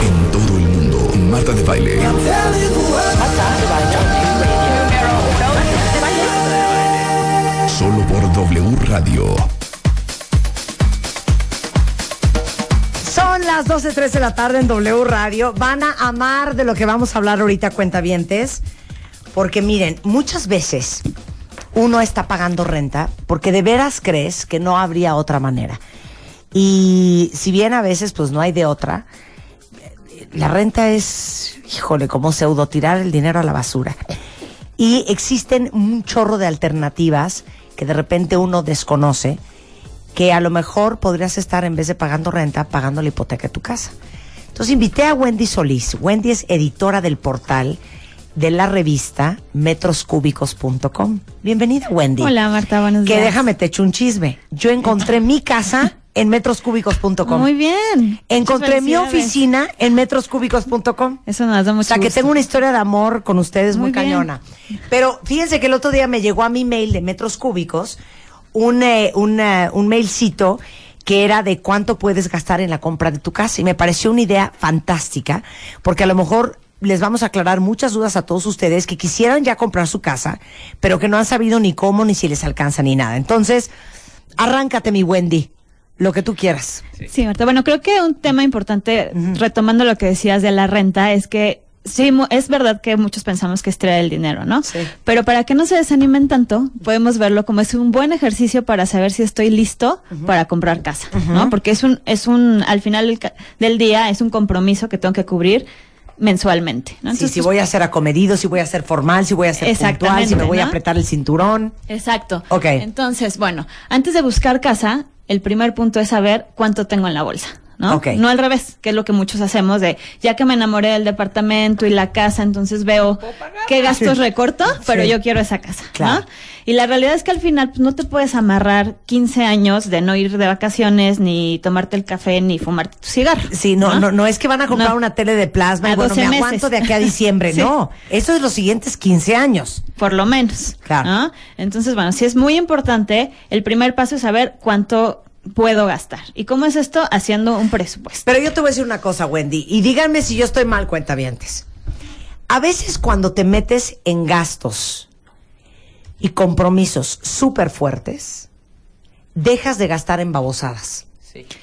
En todo el mundo, Marta de Baile. Solo por W Radio. Son las 12.03 de la tarde en W Radio. Van a amar de lo que vamos a hablar ahorita, cuentavientes. Porque miren, muchas veces uno está pagando renta porque de veras crees que no habría otra manera. Y si bien a veces pues no hay de otra, la renta es, híjole, como pseudo tirar el dinero a la basura. Y existen un chorro de alternativas que de repente uno desconoce, que a lo mejor podrías estar en vez de pagando renta, pagando la hipoteca de tu casa. Entonces invité a Wendy Solís. Wendy es editora del portal de la revista metroscúbicos.com. Bienvenida, Wendy. Hola, Marta, buenos Que días. déjame te echo un chisme. Yo encontré mi casa en metroscúbicos.com. Muy bien. Encontré mi oficina en metroscúbicos.com. Eso nos da O mucho sea, que tengo una historia de amor con ustedes muy, cañona. Pero fíjense que el otro día me llegó a mi mail de Metros Cúbicos un, eh, un, eh, un mailcito que era de cuánto puedes gastar en la compra de tu casa. Y me pareció una idea fantástica, porque a lo mejor les vamos a aclarar muchas dudas a todos ustedes que quisieran ya comprar su casa, pero que no han sabido ni cómo, ni si les alcanza, ni nada. Entonces, arráncate, mi Wendy, lo que tú quieras. Sí, Marta. Bueno, creo que un tema importante, retomando lo que decías de la renta, es que sí, mu- es verdad que muchos pensamos que es tirar el dinero, ¿no? Sí. Pero para que no se desanimen tanto, podemos verlo como es un buen ejercicio para saber si estoy listo para comprar casa, ¿no? Porque es un, es un, al final del día, es un compromiso que tengo que cubrir mensualmente, ¿no? Sí, si voy a ser acomedido, si voy a ser formal, si voy a ser puntual, si me voy a apretar el cinturón. Exacto. Ok. Entonces, bueno, antes de buscar casa, el primer punto es saber cuánto tengo en la bolsa. ¿No? No al revés, que es lo que muchos hacemos de, ya que me enamoré del departamento y la casa, entonces veo qué gastos recorto, pero Sí. yo quiero esa casa, Claro. ¿no? Y la realidad es que al final pues, no te puedes amarrar 15 años de no ir de vacaciones, ni tomarte el café, ni fumarte tu cigarro. Sí, no, no, no, es que van a comprar No. una tele de plasma y bueno, 12 me meses. aguanto de aquí a diciembre. Sí. No, eso es los siguientes 15 años. por lo menos. Claro. ¿no? Entonces, bueno, sí es muy importante. El primer paso es saber cuánto puedo gastar. ¿Y cómo es esto? Haciendo un presupuesto. Pero yo te voy a decir una cosa, Wendy, y díganme si yo estoy mal, cuentavientes. A veces cuando te metes en gastos y compromisos súper fuertes, dejas de gastar en babosadas.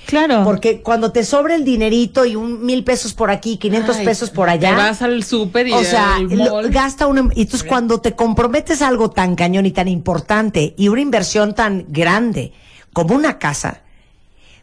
Claro. Porque cuando te sobra el dinerito y un mil pesos por aquí, 500 Ay, pesos por allá. Te vas al súper y O sea, lo- gasta una. Y entonces, cuando te comprometes a algo tan cañón y tan importante y una inversión tan grande como una casa,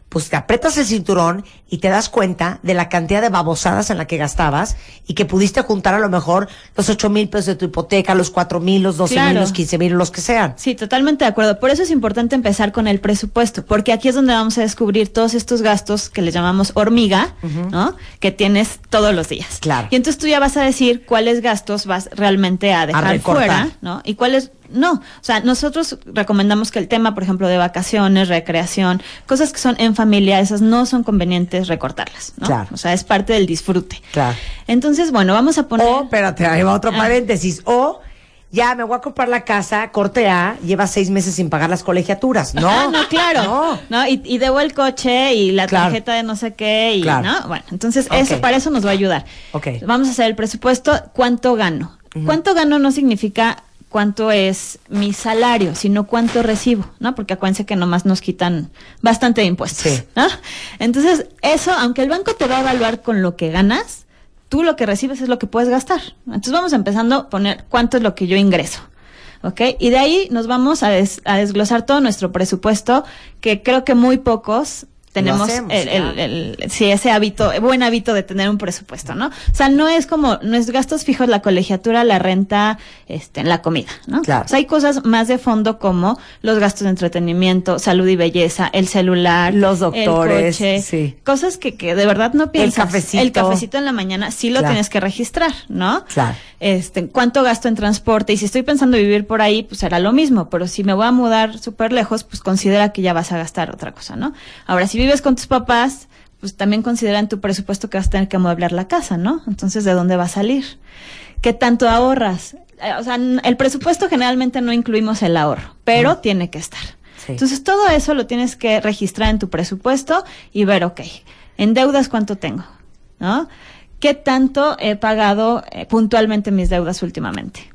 pues te aprietas el cinturón y te das cuenta de la cantidad de babosadas en la que gastabas y que pudiste juntar a lo mejor los ocho mil pesos de tu hipoteca, los cuatro mil, los doce mil, Claro. los quince mil, los que sean. Sí, totalmente de acuerdo. Por eso es importante empezar con el presupuesto, porque aquí es donde vamos a descubrir todos estos gastos que le llamamos hormiga, ¿no? Que tienes todos los días. Claro. Y entonces tú ya vas a decir cuáles gastos vas realmente a dejar fuera, ¿no? Y cuáles no. O sea, nosotros recomendamos que el tema, por ejemplo, de vacaciones, recreación, cosas que son en familia, esas no son convenientes recortarlas, ¿no? Claro. O sea, es parte del disfrute. Claro. Entonces, bueno, vamos a poner O, espérate, ahí va otro Ah. paréntesis. O, ya me voy a comprar la casa, corte A, lleva seis meses sin pagar las colegiaturas. No, Ah, no, claro. No. No, y, y debo el coche y la Claro. tarjeta de no sé qué y Claro. no, bueno, entonces eso para eso nos va a ayudar. Ok. Vamos a hacer el presupuesto, ¿cuánto gano? ¿Cuánto gano no significa cuánto es mi salario, sino cuánto recibo, ¿no? Porque acuérdense que nomás nos quitan bastante de impuestos, Sí. ¿no? Entonces, eso, aunque el banco te va a evaluar con lo que ganas, tú lo que recibes es lo que puedes gastar. Entonces vamos empezando a poner cuánto es lo que yo ingreso. ¿Ok? Y de ahí nos vamos a, des- a desglosar todo nuestro presupuesto, que creo que muy pocos tenemos hacemos, el, el- el- sí, ese hábito, buen hábito de tener un presupuesto, ¿no? O sea, no es como, no es gastos fijos la colegiatura, la renta, este, la comida, ¿no? Claro. O sea, hay cosas más de fondo como los gastos de entretenimiento, salud y belleza, el celular, Los doctores, el coche, sí. cosas que, que de verdad no piensas. cafecito. El cafecito en la mañana sí lo Claro. tienes que registrar, ¿no? Claro. Este, cuánto gasto en transporte y si estoy pensando vivir por ahí, pues será lo mismo, pero si me voy a mudar súper lejos, pues considera que ya vas a gastar otra cosa, ¿no? Ahora, si vives con tus papás, pues también considera en tu presupuesto que vas a tener que amueblar la casa, ¿no? Entonces, ¿de dónde va a salir? ¿Qué tanto ahorras? Eh, O sea, el presupuesto generalmente no incluimos el ahorro, pero tiene que estar. Sí. Entonces, todo eso lo tienes que registrar en tu presupuesto y ver, ok, en deudas cuánto tengo, ¿no? ¿Qué tanto he pagado eh, puntualmente mis deudas últimamente?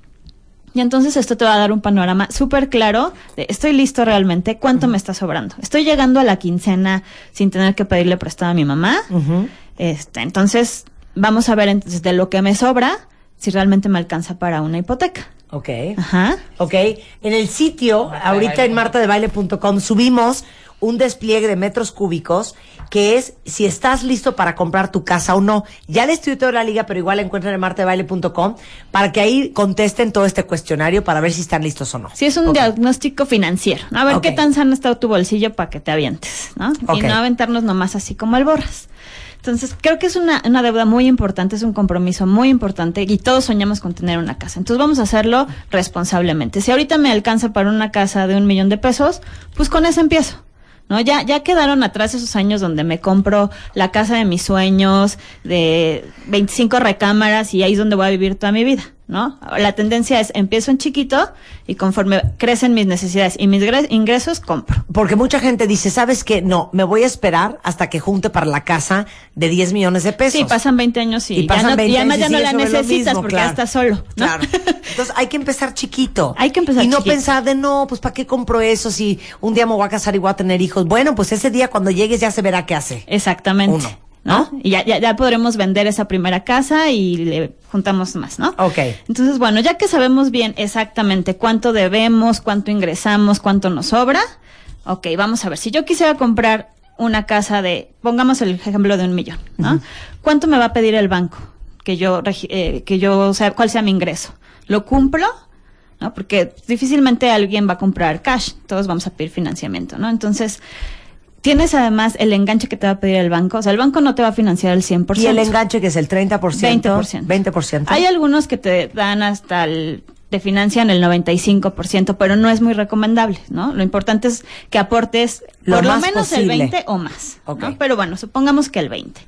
Y entonces esto te va a dar un panorama súper claro de estoy listo realmente, cuánto me está sobrando. Estoy llegando a la quincena sin tener que pedirle prestado a mi mamá. Ujú. Este, entonces, vamos a ver entonces de lo que me sobra, si realmente me alcanza para una hipoteca. Ok. Ajá. Ok. En el sitio, ahorita en martadebaile.com, subimos un despliegue de metros cúbicos que es si estás listo para comprar tu casa o no. Ya le estoy toda la liga, pero igual la encuentran en martadebaile.com para que ahí contesten todo este cuestionario para ver si están listos o no. Sí, es un diagnóstico financiero. A ver qué tan sano está tu bolsillo para que te avientes, ¿no? Y no aventarnos nomás así como el borras. Entonces, creo que es una, una deuda muy importante, es un compromiso muy importante y todos soñamos con tener una casa. Entonces, vamos a hacerlo responsablemente. Si ahorita me alcanza para una casa de un millón de pesos, pues con eso empiezo. ¿No? Ya, ya quedaron atrás esos años donde me compro la casa de mis sueños, de 25 recámaras y ahí es donde voy a vivir toda mi vida, ¿no? La tendencia es empiezo en chiquito y conforme crecen mis necesidades y mis gre- ingresos, compro. Porque mucha gente dice, ¿sabes qué? No, me voy a esperar hasta que junte para la casa de 10 millones de pesos. Sí, pasan 20 años y, Y pasan ya no, 20 y además ya no la necesitas mismo, porque claro. ya estás solo, ¿no? Claro. Entonces hay que empezar chiquito. Hay que empezar Y no chiquito. pensar de no, pues ¿para qué compro eso si un día me voy a casar y voy a tener hijos? Bueno, pues ese día cuando llegues ya se verá qué hace. Exactamente. Uno, ¿no? ¿no? Y ya, ya, ya podremos vender esa primera casa y le juntamos más, ¿no? Ok. Entonces, bueno, ya que sabemos bien exactamente cuánto debemos, cuánto ingresamos, cuánto nos sobra, ok, vamos a ver, si yo quisiera comprar una casa de, pongamos el ejemplo de un millón, ¿no? ¿Cuánto me va a pedir el banco? Que yo, eh, que yo, o sea, cuál sea mi ingreso. ¿Lo cumplo? ¿No? Porque difícilmente alguien va a comprar cash, todos vamos a pedir financiamiento, ¿no? Entonces, tienes además el enganche que te va a pedir el banco, o sea, el banco no te va a financiar el 100%. Y el enganche que es el 30%. 20%. 20%. Hay algunos que te dan hasta el, te financian el 95%, pero no es muy recomendable, ¿no? Lo importante es que aportes Lo por lo menos posible. el 20 o más, ¿no? Ok. Pero bueno, supongamos que el 20.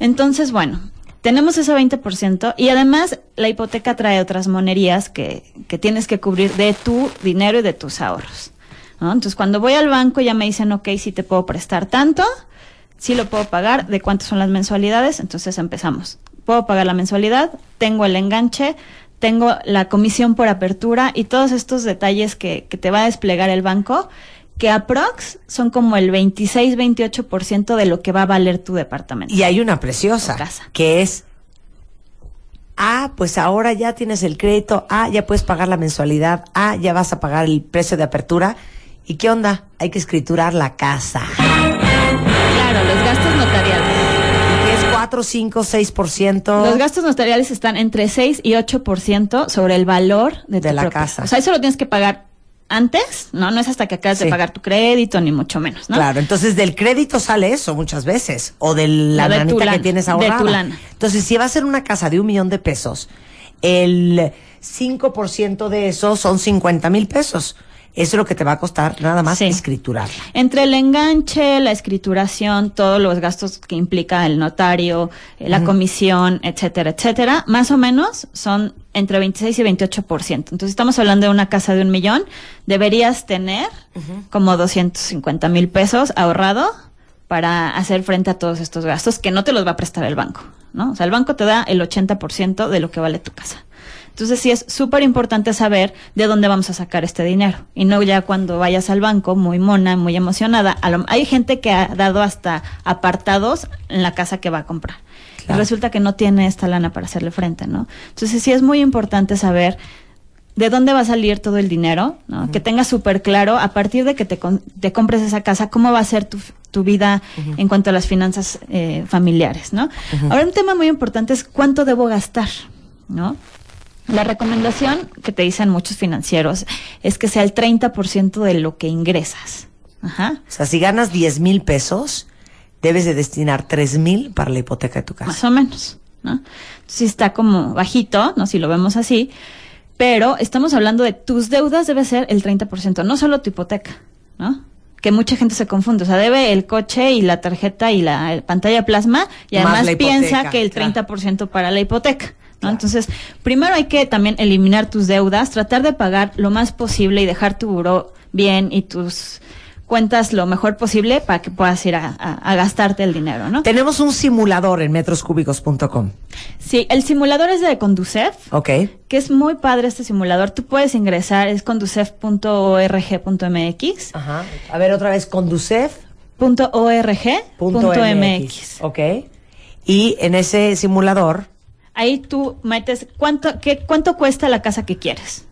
Entonces, bueno, tenemos ese 20% y además la hipoteca trae otras monerías que, que tienes que cubrir de tu dinero y de tus ahorros. ¿No? Entonces, cuando voy al banco ya me dicen, ok, si te puedo prestar tanto, si lo puedo pagar, de cuántas son las mensualidades, entonces empezamos. Puedo pagar la mensualidad, tengo el enganche, tengo la comisión por apertura y todos estos detalles que, que te va a desplegar el banco, que aprox son como el 26-28% de lo que va a valer tu departamento. Y hay una preciosa, casa. que es, ah, pues ahora ya tienes el crédito, ah, ya puedes pagar la mensualidad, ah, ya vas a pagar el precio de apertura. ¿Y qué onda? Hay que escriturar la casa. Claro, los gastos notariales. Que es 4, 5, 6%. Los gastos notariales están entre 6 y 8% sobre el valor de, De tu la casa. O sea, eso lo tienes que pagar antes, ¿no? No es hasta que acabas Sí. de pagar tu crédito, ni mucho menos, ¿no? Claro, entonces del crédito sale eso muchas veces, o de la de lanita que tienes de ahorrada. tu lana. Entonces, si va a ser una casa de un millón de pesos, el 5% de eso son 50 mil pesos. Eso es lo que te va a costar nada más Sí. escriturar. Entre el enganche, la escrituración, todos los gastos que implica el notario, eh, la comisión, etcétera, etcétera, más o menos son entre 26 y 28%. Entonces estamos hablando de una casa de un millón, deberías tener como 250 mil pesos ahorrado para hacer frente a todos estos gastos que no te los va a prestar el banco, ¿no? O sea, el banco te da el 80% de lo que vale tu casa. Entonces sí es súper importante saber de dónde vamos a sacar este dinero y no ya cuando vayas al banco muy mona, muy emocionada. A lo- hay gente que ha dado hasta apartados en la casa que va a comprar. Y resulta que no tiene esta lana para hacerle frente, ¿no? Entonces sí es muy importante saber de dónde va a salir todo el dinero, ¿no? Que tengas súper claro a partir de que te, te compres esa casa, cómo va a ser tu, tu vida en cuanto a las finanzas eh, familiares, ¿no? Ahora un tema muy importante es cuánto debo gastar, ¿no? La recomendación que te dicen muchos financieros es que sea el 30% de lo que ingresas. Ajá. O sea, si ganas 10 mil pesos, debes de destinar 3 mil para la hipoteca de tu casa. Más o menos, ¿no? Sí está como bajito, ¿no? Si lo vemos así. Pero estamos hablando de tus deudas debe ser el 30%, no solo tu hipoteca, ¿no? Que mucha gente se confunde. O sea, debe el coche y la tarjeta y la pantalla plasma y Más además piensa que el claro. 30% para la hipoteca. ¿No? Entonces, primero hay que también eliminar tus deudas, tratar de pagar lo más posible y dejar tu buró bien y tus cuentas lo mejor posible para que puedas ir a, a- a gastarte el dinero, ¿no? Tenemos un simulador en metroscúbicos.com. Sí, el simulador es de Conducef, Ok. que es muy padre este simulador. Tú puedes ingresar, es conducef.org.mx, Ajá. A ver, otra vez, conducef. punto .org, punto punto MX. MX. Ok. Y en ese simulador, Ahí tú metes cuánto, qué, cuánto cuesta la casa que quieres.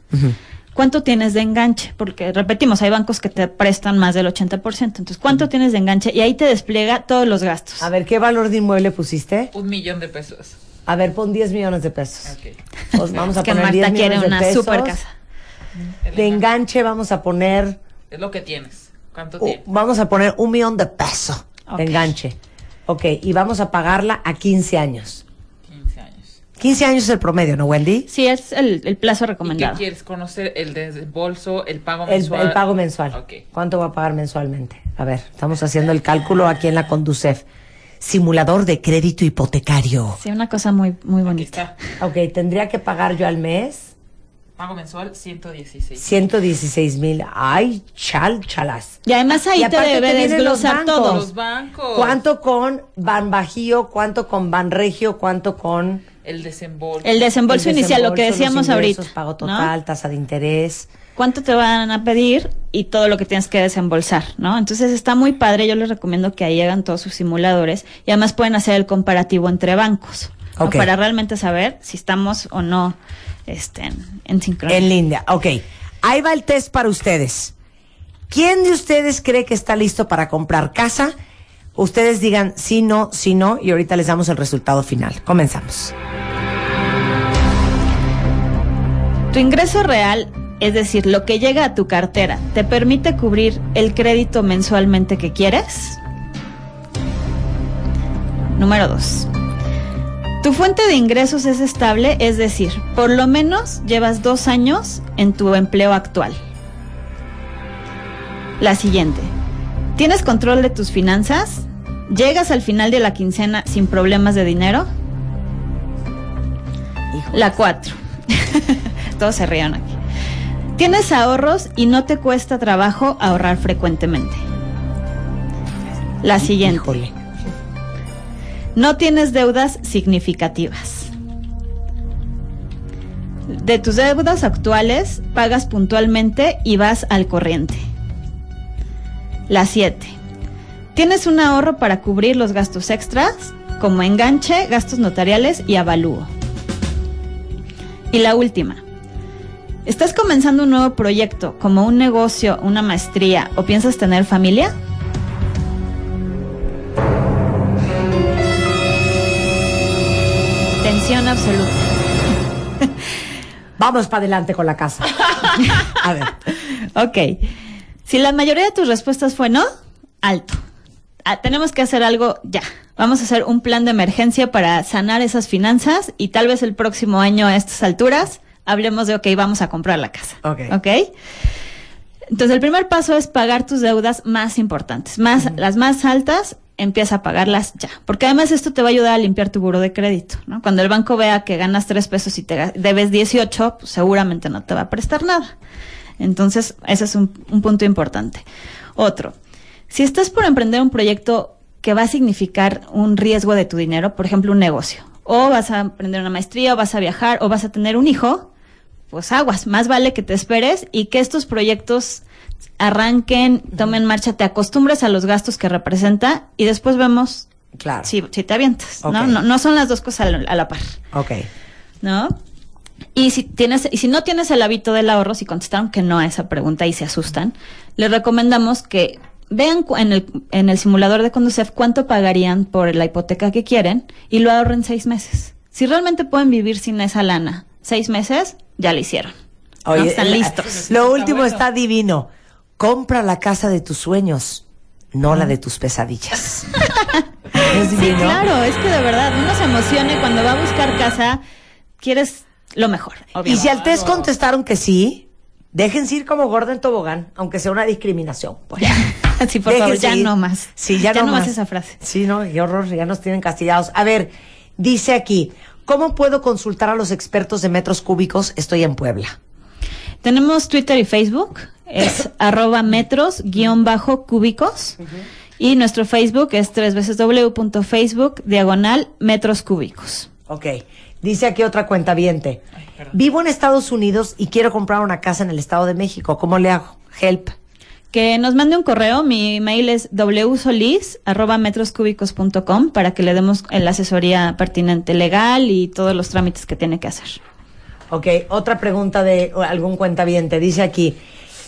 ¿Cuánto tienes de enganche? Porque repetimos, hay bancos que te prestan más del 80%. Entonces, ¿cuánto tienes de enganche? Y ahí te despliega todos los gastos. a ver, ¿qué valor de inmueble pusiste? Un millón de pesos. A ver, pon 10 millones de pesos. Ok. Pues vamos a Es que poner 10 Marta quiere millones de una pesos. super casa. De enganche vamos a poner, Es lo que tienes. ¿Cuánto uh, tienes? vamos a poner un millón de pesos de enganche. Ok, y vamos a pagarla a 15 años. 15 años. 15 años es el promedio, ¿no, Wendy? Sí, es el, el plazo ¿Y qué recomendado. quieres conocer? ¿El desembolso? ¿El pago mensual? el pago mensual. ¿Cuánto va a pagar mensualmente? A ver, estamos haciendo el cálculo aquí en la Conducef. Simulador de crédito hipotecario. Sí, una cosa muy, muy Aquí bonita. está. Ok, tendría que pagar yo al mes Pago mensual 116. 116 mil. Ay, chal, chalas. Y además ahí Y te aparte debe te vienen los desglosar bancos. todo. Los bancos. ¿Cuánto con Ban Bajío? ¿Cuánto con Ban Regio? ¿Cuánto con El desembolso. El desembolso el inicial, lo que decíamos ingresos, ahorita. Pago ¿no? total, tasa de interés. cuánto te van a pedir y todo lo que tienes que desembolsar, ¿no? Entonces está muy padre, yo les recomiendo que ahí hagan todos sus simuladores y además pueden hacer el comparativo entre bancos, para realmente saber si estamos o no este, en, en sincronía. En línea. Ok. Ahí va el test para ustedes. ¿Quién de ustedes cree que está listo para comprar casa? Ustedes digan sí, no, sí, no, y ahorita les damos el resultado final. Comenzamos. Tu ingreso real, es decir, lo que llega a tu cartera, ¿te permite cubrir el crédito mensualmente que quieres? Número dos. Tu fuente de ingresos es estable, es decir, por lo menos llevas dos años en tu empleo actual. La siguiente. ¿Tienes control de tus finanzas? ¿Llegas al final de la quincena sin problemas de dinero? La cuatro. Todos se rieron aquí. ¿Tienes ahorros y no te cuesta trabajo ahorrar frecuentemente? La siguiente. Híjole. No tienes deudas significativas. De tus deudas actuales, pagas puntualmente y vas al corriente. La 7. Tienes un ahorro para cubrir los gastos extras, como enganche, gastos notariales y avalúo. Y la última. ¿Estás comenzando un nuevo proyecto, como un negocio, una maestría o piensas tener familia? Tensión absoluta. Vamos para adelante con la casa. A ver. Ok. Si la mayoría de tus respuestas fue no, alto. Ah, tenemos que hacer algo ya. Vamos a hacer un plan de emergencia para sanar esas finanzas y tal vez el próximo año a estas alturas hablemos de, ok, vamos a comprar la casa. Ok. Ok. Entonces el primer paso es pagar tus deudas más importantes, más las más altas, empieza a pagarlas ya, porque además esto te va a ayudar a limpiar tu buro de crédito, ¿no? Cuando el banco vea que ganas tres pesos y te debes 18, pues seguramente no te va a prestar nada. Entonces ese es un, un punto importante. Otro, si estás por emprender un proyecto que va a significar un riesgo de tu dinero, por ejemplo un negocio, o vas a emprender una maestría, o vas a viajar, o vas a tener un hijo, pues aguas, más vale que te esperes y que estos proyectos arranquen, tomen marcha, te acostumbres a los gastos que representa y después vemos Claro. si, si te avientas. ¿no? ¿no? No son las dos cosas a la, par, Ok. ¿no? Y si tienes, y si no tienes el hábito del ahorro, si contestaron que no a esa pregunta y se asustan, les recomendamos que vean en el, en el simulador de Conducef cuánto pagarían por la hipoteca que quieren y lo ahorren seis meses. Si realmente pueden vivir sin esa lana, seis meses, ya lo hicieron. Están la- listos. Lo Está último bueno. está divino. Compra la casa de tus sueños, no la de tus pesadillas. es Sí, divino. claro, es que de verdad uno se emociona y cuando va a buscar casa, quieres lo mejor. Y si al test contestaron que sí, déjense ir como gorda en tobogán, aunque sea una discriminación. pues. sí, por favor, ya ir. no más. Sí, ya, no, más. esa frase. Sí, no, qué horror, ya nos tienen castigados. A ver, dice aquí, ¿cómo puedo consultar a los expertos de metros cúbicos? Estoy en Puebla. Tenemos Twitter y Facebook, es arroba metros guion bajo cúbicos. Y nuestro Facebook es tres veces www.facebook diagonal metros cúbicos. Ok. Dice aquí otra cuenta viente. Vivo en Estados Unidos y quiero comprar una casa en el Estado de México. ¿Cómo le hago? Help. Que nos mande un correo, mi mail es wsolis arroba metroscúbicos.com para que le demos la asesoría pertinente legal y todos los trámites que tiene que hacer. Ok, otra pregunta de algún cuentaviente. Dice aquí,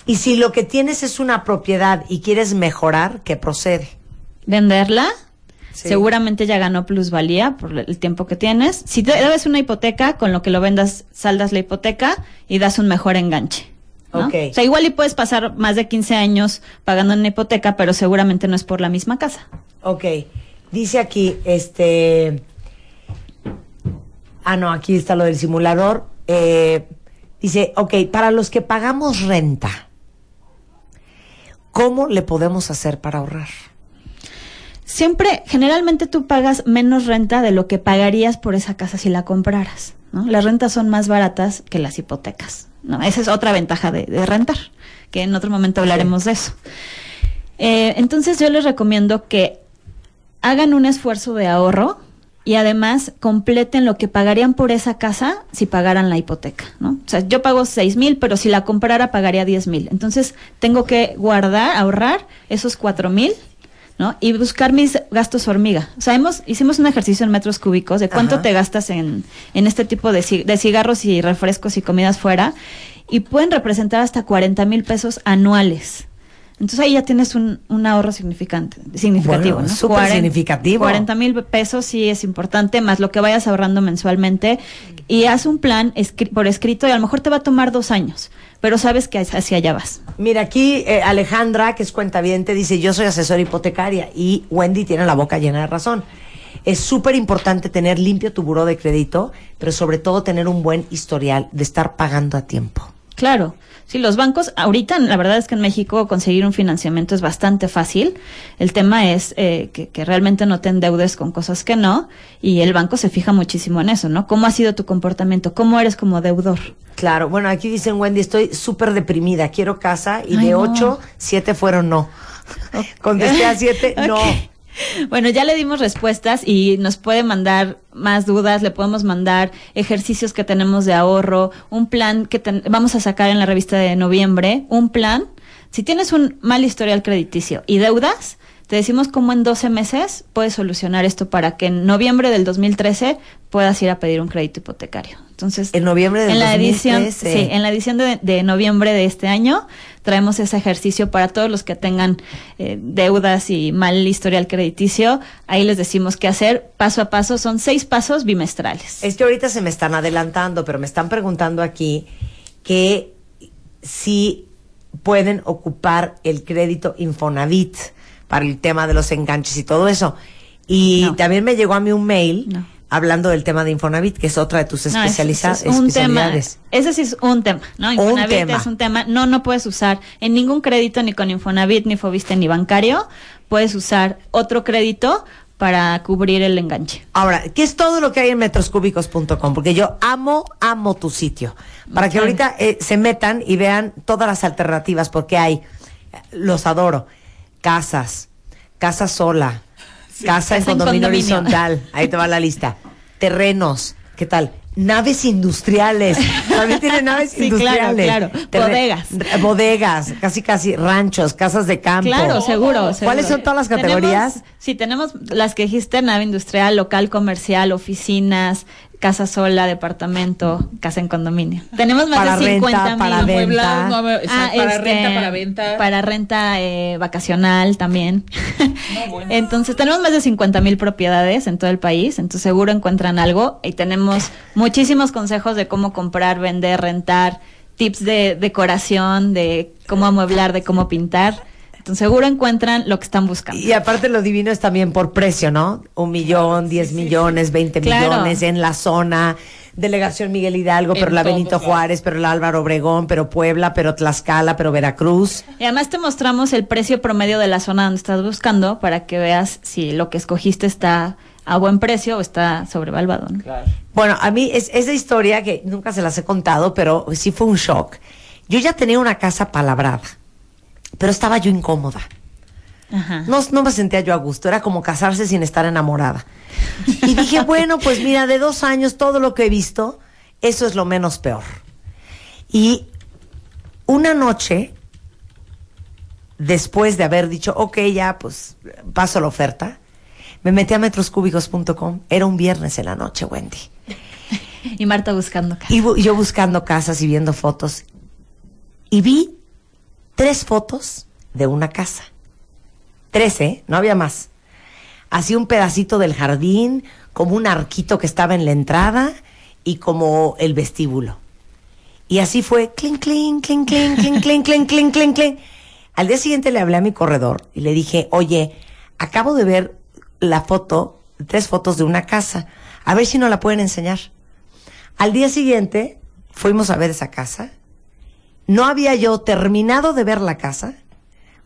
¿y si lo que tienes es una propiedad y quieres mejorar, qué procede? venderla. Sí. Seguramente ya ganó plusvalía por el tiempo que tienes. Si te debes una hipoteca, con lo que lo vendas, saldas la hipoteca y das un mejor enganche. ¿No? O sea, igual y puedes pasar más de 15 años pagando una hipoteca, pero seguramente no es por la misma casa. Ok, dice aquí, este... Ah, no, aquí está lo del simulador. Eh, dice, ok, para los que pagamos renta, ¿cómo le podemos hacer para ahorrar? Siempre, generalmente tú pagas menos renta de lo que pagarías por esa casa si la compraras. ¿no? Las rentas son más baratas que las hipotecas. ¿No? Esa es otra ventaja de, de rentar, que en otro momento hablaremos de eso. Eh, entonces yo les recomiendo que hagan un esfuerzo de ahorro y además completen lo que pagarían por esa casa si pagaran la hipoteca, ¿no? O sea, yo pago seis mil, pero si la comprara pagaría diez mil. Entonces tengo que guardar, ahorrar esos cuatro mil, ¿no? Y buscar mis gastos hormiga. O sea, hemos, hicimos un ejercicio en metros cúbicos de cuánto Ajá. te gastas en, en este tipo de, de cigarros y refrescos y comidas fuera y pueden representar hasta 40 mil pesos anuales. Entonces ahí ya tienes un, un ahorro significante, significativo, Bueno, ¿no? súper significativo. 40 mil pesos sí es importante, más lo que vayas ahorrando mensualmente. Y haz un plan escri- por escrito y a lo mejor te va a tomar dos años, pero sabes que hacia allá vas. Mira, aquí eh, Alejandra, que es cuentaviente, dice, yo soy asesora hipotecaria y Wendy tiene la boca llena de razón. Es súper importante tener limpio tu buró de crédito, pero sobre todo tener un buen historial de estar pagando a tiempo. Claro. Sí, los bancos, ahorita la verdad es que en México conseguir un financiamiento es bastante fácil. El tema es eh, que, que realmente no te endeudes con cosas que no y el banco se fija muchísimo en eso, ¿no? ¿Cómo ha sido tu comportamiento? ¿Cómo eres como deudor? Claro, bueno, aquí dicen, Wendy, estoy súper deprimida, quiero casa y Ay, de no. ocho, siete fueron no. Contesté a siete, no. Bueno, ya le dimos respuestas y nos puede mandar más dudas, le podemos mandar ejercicios que tenemos de ahorro, un plan que ten- vamos a sacar en la revista de noviembre, un plan. Si tienes un mal historial crediticio y deudas, te decimos cómo en 12 meses puedes solucionar esto para que en noviembre del 2013 puedas ir a pedir un crédito hipotecario. Entonces, En noviembre del en la edición, 2013. sí, en la edición de, de noviembre de este año traemos ese ejercicio para todos los que tengan eh, deudas y mal historial crediticio. Ahí les decimos qué hacer paso a paso. Son seis pasos bimestrales. Es que ahorita se me están adelantando, pero me están preguntando aquí que si pueden ocupar el crédito Infonavit para el tema de los enganches y todo eso. Y No. también me llegó a mí un mail No. Hablando del tema de Infonavit, que es otra de tus No, ese- especializa- ese es un tema. especialidades. Ese sí es un tema, ¿no? Infonavit tema. es un tema. No, no puedes usar en ningún crédito, ni con Infonavit, ni Fobiste, ni bancario. Puedes usar otro crédito para cubrir el enganche. Ahora, ¿qué es todo lo que hay en metroscúbicos.com? Porque yo amo, amo tu sitio. Para que ahorita eh, se metan y vean todas las alternativas, porque hay, eh, los adoro, casas, casa sola, casa en Casa en condominio condominio. horizontal, ahí te va la lista, terrenos, ¿qué tal? Naves industriales, también tiene naves Sí, claro, industriales. claro. Bodegas. bodegas, casi casi ranchos, casas de campo. Claro, seguro, seguro. ¿Cuáles son todas las categorías? Tenemos- sí, tenemos las que dijiste, nave industrial, local, comercial, oficinas, casa sola, departamento, casa en condominio. Tenemos más Para de 50 renta, mil. para Amueblado, venta. no, o sea, Ah, para este, renta, para venta. Para renta eh, vacacional también. bueno. Entonces tenemos más de 50 mil propiedades en todo el país, entonces seguro encuentran algo y tenemos muchísimos consejos de cómo comprar, vender, rentar, tips de decoración, de cómo amueblar, de cómo pintar. Entonces seguro encuentran lo que están buscando. Y aparte lo divino es también por precio, ¿no? Un millón, diez millones, veinte Claro. millones en la zona. Delegación Miguel Hidalgo, pero En la todo, Benito claro. Juárez, pero la Álvaro Obregón, pero Puebla, pero Tlaxcala, pero Veracruz. Y además te mostramos el precio promedio de la zona donde estás buscando para que veas si lo que escogiste está a buen precio o está sobrevaluado. ¿no? Claro. Bueno, a mí es esa historia que nunca se las he contado, pero sí fue un shock. Yo ya tenía una casa palabrada, pero estaba yo incómoda. Ajá. No, no me sentía yo a gusto, era como casarse sin estar enamorada. Y dije, bueno, pues mira, de dos años, todo lo que he visto, eso es lo menos peor. Y una noche, después de haber dicho, ok, ya, pues paso la oferta, me metí a metroscúbicos.com. Era un viernes en la noche, Wendy. Y Marta buscando casa. Y bu- yo buscando casas y viendo fotos. Y vi tres fotos de una casa. Tres, ¿eh? No había más. Así un pedacito del jardín, como un arquito que estaba en la entrada y como el vestíbulo. Y así fue, clink, clink, clink, clink, clink, clink, clink, clink, clink, clink. Al día siguiente le hablé a mi corredor y le dije, oye, acabo de ver la foto, tres fotos de una casa. A ver si no la pueden enseñar. Al día siguiente fuimos a ver esa casa. No había yo terminado de ver la casa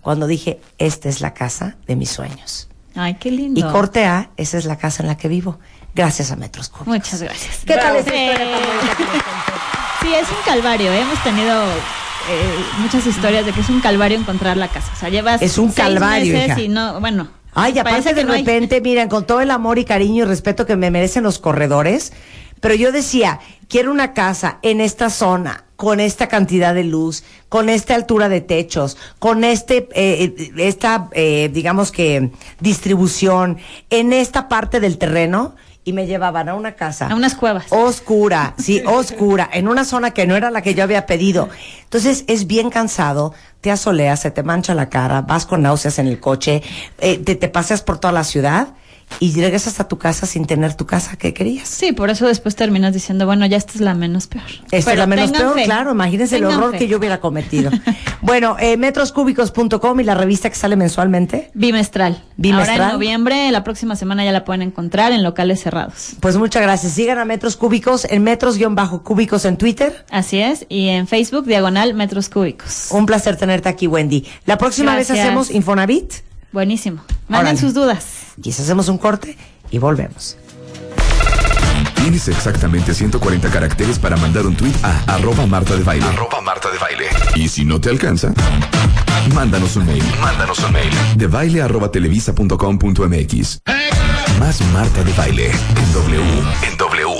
cuando dije, esta es la casa de mis sueños. Ay, qué lindo. Y corte A, esa es la casa en la que vivo, gracias a Metros Cúbicos. Muchas gracias. ¿Qué tal historia contó? Sí, es un calvario. ¿eh? Hemos tenido eh, muchas historias de que es un calvario encontrar la casa. O sea, llevas Es un seis calvario, meses hija. y no, bueno. Ay, aparte de hay. repente, miren, con todo el amor y cariño y respeto que me merecen los corredores, pero yo decía, quiero una casa en esta zona, con esta cantidad de luz, con esta altura de techos, con este, eh, esta, eh, digamos que, distribución, en esta parte del terreno, y me llevaban a una casa. A unas cuevas. Oscura, sí, oscura, en una zona que no era la que yo había pedido. Entonces es bien cansado, te asoleas, se te mancha la cara, vas con náuseas en el coche, eh, te, te paseas por toda la ciudad y regresas a tu casa sin tener tu casa que querías. Sí, por eso después terminas diciendo, bueno, ya esta es la menos peor. Esta es Pero la menos peor, fe. claro. Imagínense el horror fe. que yo hubiera cometido. bueno, eh, metroscúbicos.com y la revista que sale mensualmente. Bimestral. Bimestral. Ahora en noviembre, la próxima semana ya la pueden encontrar en locales cerrados. Pues muchas gracias. Sigan a Metros Cúbicos en metros-cúbicos en Twitter. Así es. Y en Facebook, diagonal metros cúbicos. Un placer tenerte aquí, Wendy. La próxima vez hacemos Infonavit. Buenísimo. Manden Órale. sus dudas. Quizás hacemos un corte y volvemos. Tienes exactamente 140 caracteres para mandar un tweet a arroba Marta de Baile. Arroba Marta de Baile. Y si no te alcanza, mándanos un mail. Mándanos un mail. De baile arroba televisa punto com punto mx. Más Marta de Baile en W. En W.